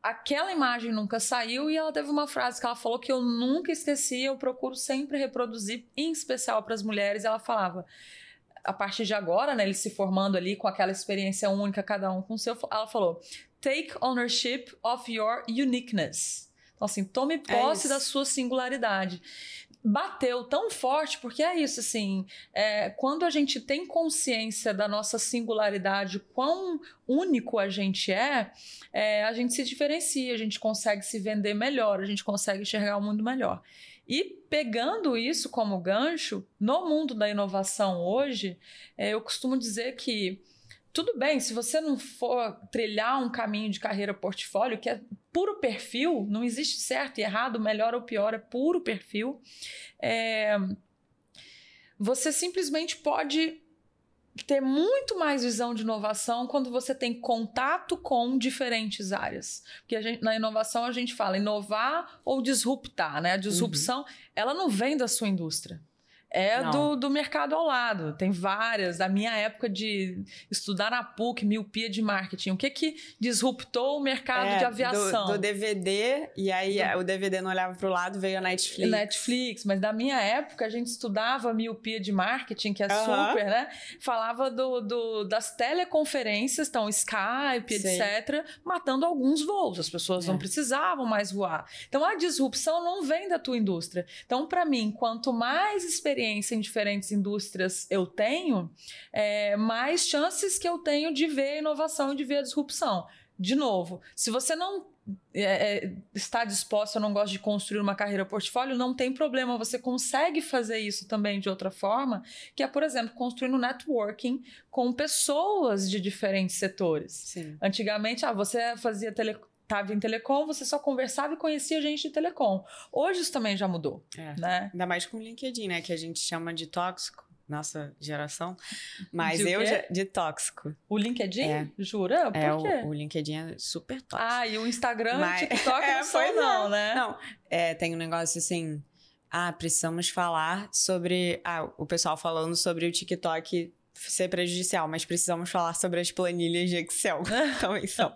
aquela imagem nunca saiu e ela teve uma frase que ela falou que eu nunca esqueci, eu procuro sempre reproduzir, em especial para as mulheres. Ela falava, a partir de agora, né, eles se formando ali com aquela experiência única, cada um com o seu, ela falou: take ownership of your uniqueness. Então, assim, tome posse isso. da sua singularidade. Bateu tão forte, porque é isso, assim, é, quando a gente tem consciência da nossa singularidade, quão único a gente é, é, a gente se diferencia, a gente consegue se vender melhor, a gente consegue enxergar o mundo melhor. E pegando isso como gancho, no mundo da inovação hoje, é, eu costumo dizer que tudo bem, se você não for trilhar um caminho de carreira portfólio, que é puro perfil, não existe certo e errado, melhor ou pior, é puro perfil, é, você simplesmente pode ter muito mais visão de inovação quando você tem contato com diferentes áreas. Porque gente, na inovação a gente fala inovar ou disruptar, né? A disrupção, ela não vem da sua indústria. É Não. do, do mercado ao lado. Tem várias. Da minha época de estudar na PUC, miopia de marketing. O que que disruptou o mercado É, de aviação? Do, do DVD, e aí o DVD não olhava pro lado, veio a Netflix. Netflix, mas da minha época a gente estudava miopia de marketing, que é Aham. super, né? Falava do, do- das teleconferências, então Skype, Sei. etc., matando alguns voos. As pessoas É. não precisavam mais voar. Então a disrupção não vem da tua indústria. Então, para mim, quanto mais experiência em diferentes indústrias eu tenho, é, mais chances que eu tenho de ver a inovação e de ver a disrupção. De novo, se você não é, é, está disposto, eu não gosto de construir uma carreira portfólio, não tem problema, você consegue fazer isso também de outra forma, que é, por exemplo, construindo networking com pessoas de diferentes setores. Sim. Antigamente, ah, você fazia tele... Tava em telecom, você só conversava e conhecia gente de telecom. Hoje isso também já mudou, É. né? Ainda mais com o LinkedIn, né? Que a gente chama de tóxico. nossa geração. Mas De eu já. De tóxico. O LinkedIn? É. Jura? Por é, quê? o, o LinkedIn é super tóxico. Ah, e o Instagram Mas- e o TikTok É, não são, é. não, né? Não, é, tem um negócio assim. Ah, precisamos falar sobre. Ah, o pessoal falando sobre o TikTok ser prejudicial, mas precisamos falar sobre as planilhas de Excel. Também são.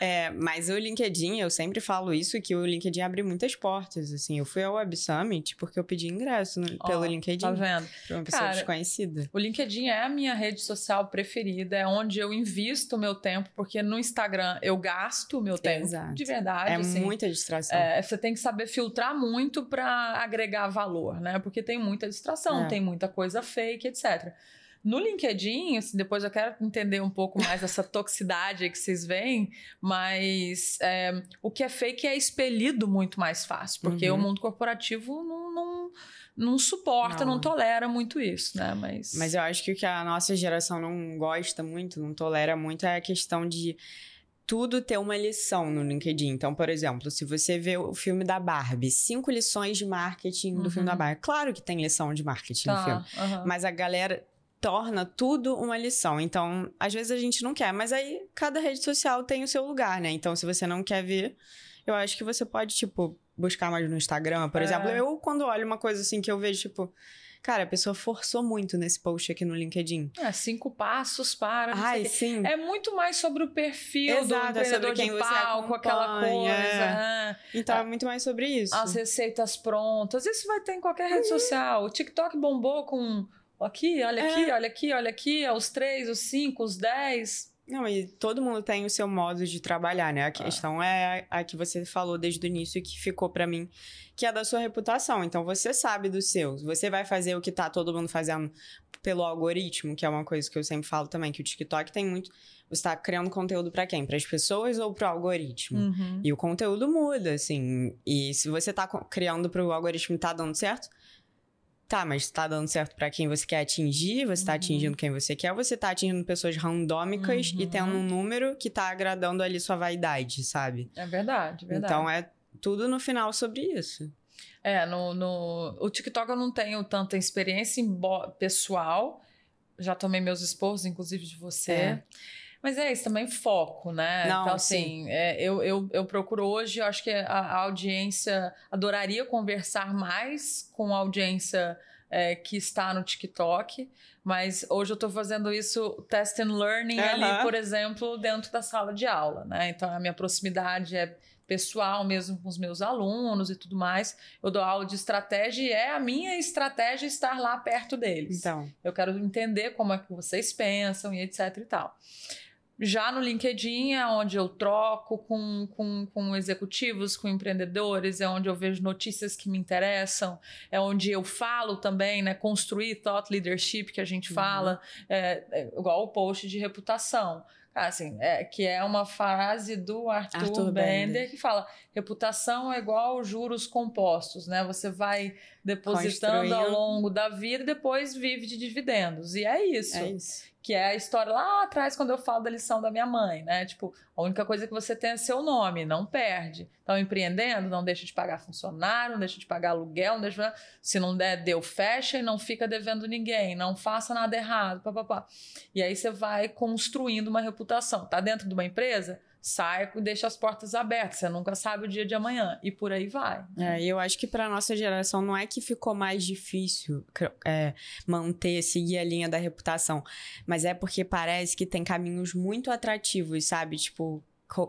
É, mas o LinkedIn, eu sempre falo isso, que o LinkedIn abre muitas portas. Assim, eu fui ao Web Summit porque eu pedi ingresso no- Ó, pelo LinkedIn Tá vendo? pra uma pessoa Cara, desconhecida. O LinkedIn é a minha rede social preferida, é onde eu invisto o meu tempo, porque no Instagram eu gasto o meu tempo. Exato. De verdade. É assim. muita distração. É, você tem que saber filtrar muito para agregar valor, né? Porque tem muita distração, É. tem muita coisa fake, etc. No LinkedIn, assim, depois eu quero entender um pouco mais essa toxicidade que vocês veem, mas é, o que é fake é expelido muito mais fácil, porque Uhum. o mundo corporativo não, não, não suporta, não. Não. tolera muito isso, né? Mas, Mas eu acho que o que a nossa geração não gosta muito, não tolera muito, é a questão de tudo ter uma lição no LinkedIn. Então, por exemplo, se você vê o filme da Barbie, cinco lições de marketing do Uhum. filme da Barbie. Claro que tem lição de marketing no filme. tá, aham. Mas a galera torna tudo uma lição. Então, às vezes a gente não quer, mas aí cada rede social tem o seu lugar, né? Então, se você não quer ver, eu acho que você pode, tipo, buscar mais no Instagram, por É. exemplo. Eu, quando olho uma coisa assim que eu vejo, tipo, cara, a pessoa forçou muito nesse post aqui no LinkedIn. É, cinco passos para. Ai, sim. É muito mais sobre o perfil Exato, do é empreendedor quem de palco, aquela coisa. é. é. Então, é muito mais sobre isso. As receitas prontas. Isso vai ter em qualquer rede social. O TikTok bombou com aqui, olha É. aqui, olha aqui, olha aqui, os três, os cinco, os dez. Não, e todo mundo tem o seu modo de trabalhar, né? A questão é a, a que você falou desde o início e que ficou pra mim, que é da sua reputação. Então você sabe do seu. Você vai fazer o que tá todo mundo fazendo pelo algoritmo, que é uma coisa que eu sempre falo também, que o TikTok tem muito. Você tá criando conteúdo pra quem? Para as pessoas ou pro algoritmo? Uhum. E o conteúdo muda, assim. E se você tá criando pro algoritmo e tá dando certo, tá, mas tá dando certo pra quem você quer atingir, você tá Uhum. atingindo quem você quer, ou você tá atingindo pessoas randômicas e Uhum. tendo um número que tá agradando ali sua vaidade, sabe? É verdade, verdade. Então é tudo no final sobre isso. É, no, no o TikTok eu não tenho tanta experiência pessoal. Já tomei meus esporros, inclusive de você. É. Mas é isso, também foco, né? Não, então, assim, é, eu, eu, eu procuro hoje, eu acho que a, a audiência adoraria conversar mais com a audiência é, que está no TikTok, mas hoje eu estou fazendo isso test and learning ali, Aham. por exemplo, dentro da sala de aula, né? Então a minha proximidade é pessoal mesmo com os meus alunos e tudo mais. Eu dou aula de estratégia e é a minha estratégia estar lá perto deles. Então, Eu quero entender como é que vocês pensam e etc e tal. Já no LinkedIn é onde eu troco com, com, com executivos, com empreendedores, é onde eu vejo notícias que me interessam, é onde eu falo também, né? Construir thought leadership que a gente fala, é, é igual o post de reputação. Cara, Assim, é, que é uma frase do Arthur, Arthur Bender, Bender. que fala: reputação é igual juros compostos, né? Você vai depositando ao longo da vida e depois vive de dividendos. E é isso. é isso. Que é a história lá atrás, quando eu falo da lição da minha mãe, né? Tipo, a única coisa que você tem é seu nome, não perde. Então, empreendendo, não deixa de pagar funcionário, não deixa de pagar aluguel, não deixa de... Se não der, deu, fecha e não fica devendo ninguém. Não faça nada errado, papapá. E aí você vai construindo uma reputação. Tá dentro de uma empresa? Sai e deixa as portas abertas. Você nunca sabe o dia de amanhã. E por aí vai. É, eu acho que pra nossa geração não é que ficou mais difícil é, manter, seguir a linha da reputação, mas é porque parece que tem caminhos muito atrativos, sabe? Tipo,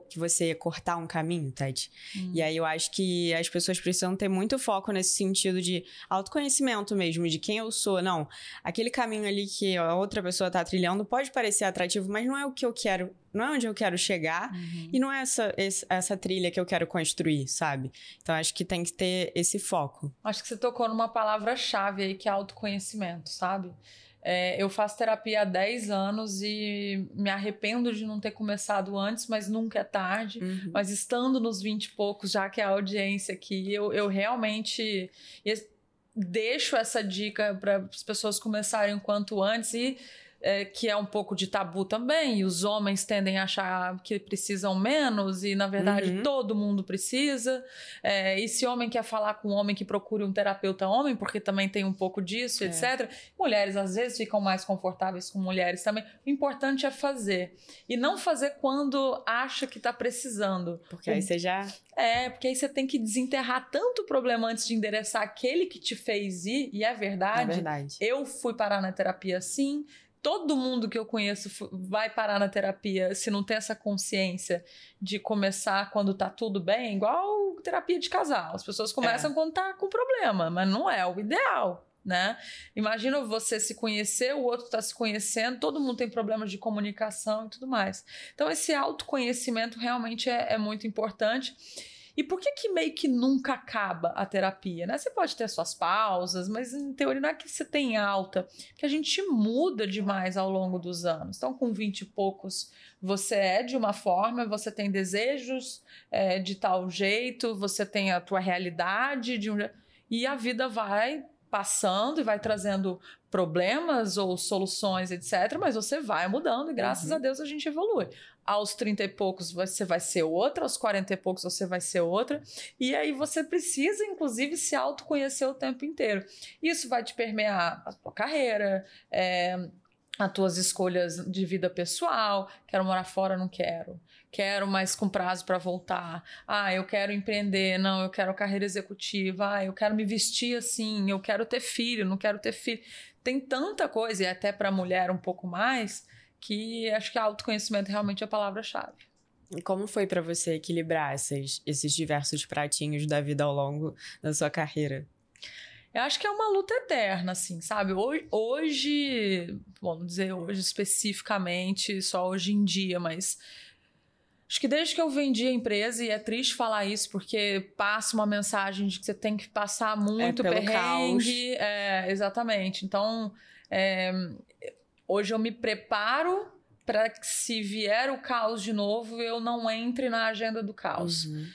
que você cortar um caminho, Tati. E aí eu acho que as pessoas precisam ter muito foco nesse sentido de autoconhecimento mesmo, de quem eu sou. Não, aquele caminho ali que a outra pessoa tá trilhando pode parecer atrativo, mas não é o que eu quero, não é onde eu quero chegar. Uhum. E não é essa, essa trilha que eu quero construir, sabe? Então acho que tem que ter esse foco. Acho que você tocou numa palavra-chave aí, que é autoconhecimento, sabe? É, eu faço terapia há 10 anos e me arrependo de não ter começado antes, mas nunca é tarde. Mas estando nos 20 e poucos, já que é a audiência aqui, eu, eu realmente deixo essa dica para as pessoas começarem o quanto antes e é, que é um pouco de tabu também, e os homens tendem a achar que precisam menos, e na verdade Uhum. todo mundo precisa. É, e se homem quer falar com homem, que procure um terapeuta homem, porque também tem um pouco disso, É. etc. Mulheres às vezes ficam mais confortáveis com mulheres também. O importante é fazer. E não fazer quando acha que está precisando. Porque aí você já. É, porque aí você tem que desenterrar tanto o problema antes de endereçar aquele que te fez ir, e é É verdade. verdade. Eu fui parar na terapia sim. Todo mundo que eu conheço vai parar na terapia se não tem essa consciência de começar quando tá tudo bem, igual terapia de casal. As pessoas começam quando tá com problema, mas não é o ideal, né? Imagina você se conhecer, o outro tá se conhecendo, todo mundo tem problemas de comunicação e tudo mais. Então, esse autoconhecimento realmente é, é muito importante. E por que que meio que nunca acaba a terapia, né? Você pode ter suas pausas, mas em teoria não é que você tem alta, que a gente muda demais ao longo dos anos. Então, com 20 e poucos, você é de uma forma, você tem desejos é, de tal jeito, você tem a tua realidade de um e a vida vai passando e vai trazendo problemas ou soluções, etc. Mas você vai mudando e graças Uhum. a Deus a gente evolui. Aos 30 e poucos você vai ser outra, aos 40 e poucos você vai ser outra. E aí você precisa, inclusive, se autoconhecer o tempo inteiro. Isso vai te permear a tua carreira, é, as tuas escolhas de vida pessoal. Quero morar fora, não quero. Quero, mas com prazo para voltar. Ah, eu quero empreender. Não, eu quero carreira executiva. Ah, eu quero me vestir assim. Eu quero ter filho, não quero ter filho. Tem tanta coisa, e até para mulher um pouco mais, que acho que autoconhecimento realmente é a palavra-chave. E Como foi pra você equilibrar esses, esses diversos pratinhos da vida ao longo da sua carreira? Eu acho que é uma luta eterna, assim, sabe? Hoje, hoje vamos dizer hoje especificamente, só hoje em dia, mas acho que desde que eu vendi a empresa, e é triste falar isso, porque passa uma mensagem de que você tem que passar muito pelo perrengue. É, exatamente. Então, é, hoje eu me preparo para que se vier o caos de novo, eu não entre na agenda do caos Uhum.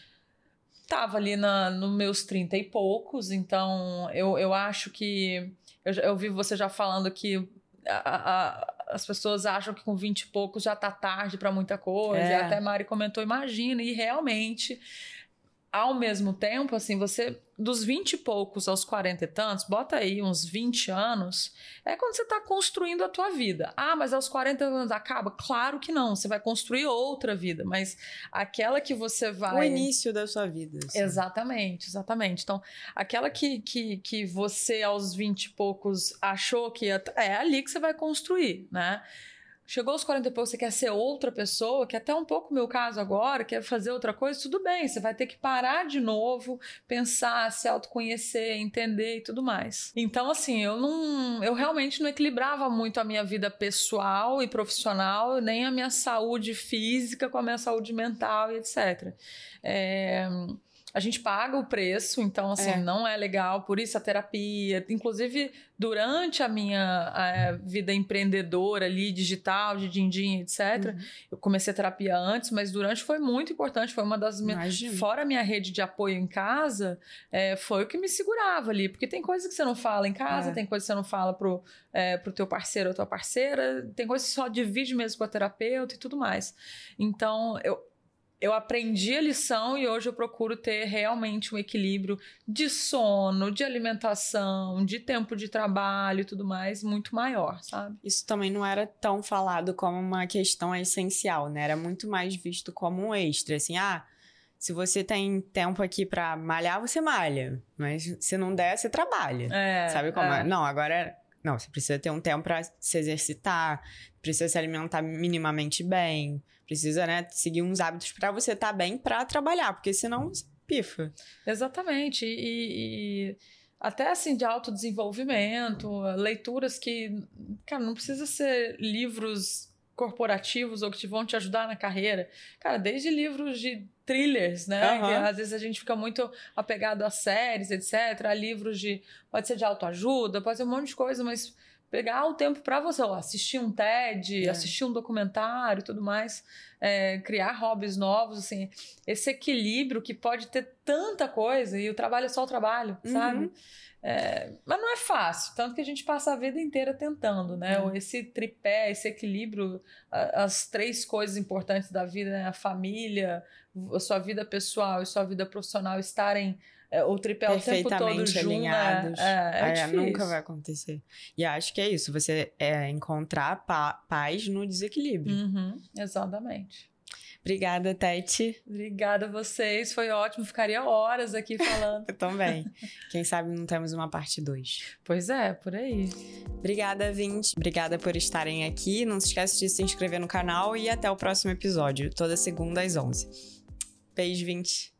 tava ali na, nos meus 30 e poucos, então eu, eu acho que. Eu, eu vi você já falando que a- a- as pessoas acham que com 20 e poucos já tá tarde para muita coisa. É. E até Mari comentou, imagina, e realmente. Ao mesmo tempo, assim, você, dos 20 e poucos aos 40 e tantos, bota aí uns 20 anos, é quando você está construindo a tua vida. Ah, mas aos 40 anos acaba? Claro que não, você vai construir outra vida, mas aquela que você vai. O início da sua vida. assim. Exatamente, exatamente. Então, aquela que, que, que você aos 20 e poucos achou que ia, é ali que você vai construir, né? Chegou aos 40 e poucos, você quer ser outra pessoa, que é até um pouco meu caso agora, quer fazer outra coisa, tudo bem, você vai ter que parar de novo, pensar, se autoconhecer, entender e tudo mais. Então, assim, eu não. Eu realmente não equilibrava muito a minha vida pessoal e profissional, nem a minha saúde física com a minha saúde mental e etc. É, a gente paga o preço, então assim, É. não é legal, por isso a terapia. Inclusive, durante a minha eh, vida empreendedora ali, digital, de din-din, etc., Uhum. eu comecei a terapia antes, mas durante foi muito importante, foi uma das minhas. Fora a minha rede de apoio em casa, eh, foi o que me segurava ali, porque tem coisa que você não fala em casa, É. tem coisa que você não fala pro, eh, pro teu parceiro ou tua parceira, tem coisa que só divide mesmo com a terapeuta e tudo mais. Então, eu, eu aprendi a lição e hoje eu procuro ter realmente um equilíbrio de sono, de alimentação, de tempo de trabalho e tudo mais muito maior, sabe? Isso também não era tão falado como uma questão essencial, né? Era muito mais visto como um extra, assim, ah, se você tem tempo aqui pra malhar, você malha, mas se não der, você trabalha. É, Sabe como? é. é? Não, agora não, você precisa ter um tempo pra se exercitar, precisa se alimentar minimamente bem, precisa, né, seguir uns hábitos pra você estar bem pra trabalhar, porque senão você pifa. Exatamente. E, e até assim de autodesenvolvimento, leituras que, cara, não precisa ser livros corporativos ou que te vão te ajudar na carreira. Cara, desde livros de thrillers, né? Que às vezes a gente fica muito apegado a séries, etc. A livros de. Pode ser de autoajuda, pode ser um monte de coisa, mas pegar o tempo para você, assistir um TED, É. assistir um documentário e tudo mais. é, criar hobbies novos, assim, esse equilíbrio que pode ter tanta coisa e o trabalho é só o trabalho, Uhum. sabe? É, mas não é fácil, tanto que a gente passa a vida inteira tentando, né? É. Esse tripé, esse equilíbrio, as três coisas importantes da vida, né? A família, a sua vida pessoal e sua vida profissional estarem é, o tripé o tempo todo Perfeitamente junto. alinhados. É, é, é É, difícil. nunca vai acontecer. E acho que é isso, você é encontrar pa- paz no desequilíbrio. Uhum, exatamente. Obrigada, Tete. Obrigada a vocês, foi ótimo. Ficaria horas aqui falando. Eu também. Quem sabe não temos uma parte 2. pois é, por aí. Obrigada, Vinte. Obrigada por estarem aqui. Não se esqueça de se inscrever no canal e até o próximo episódio, toda segunda às 11. Beijo, Vinte.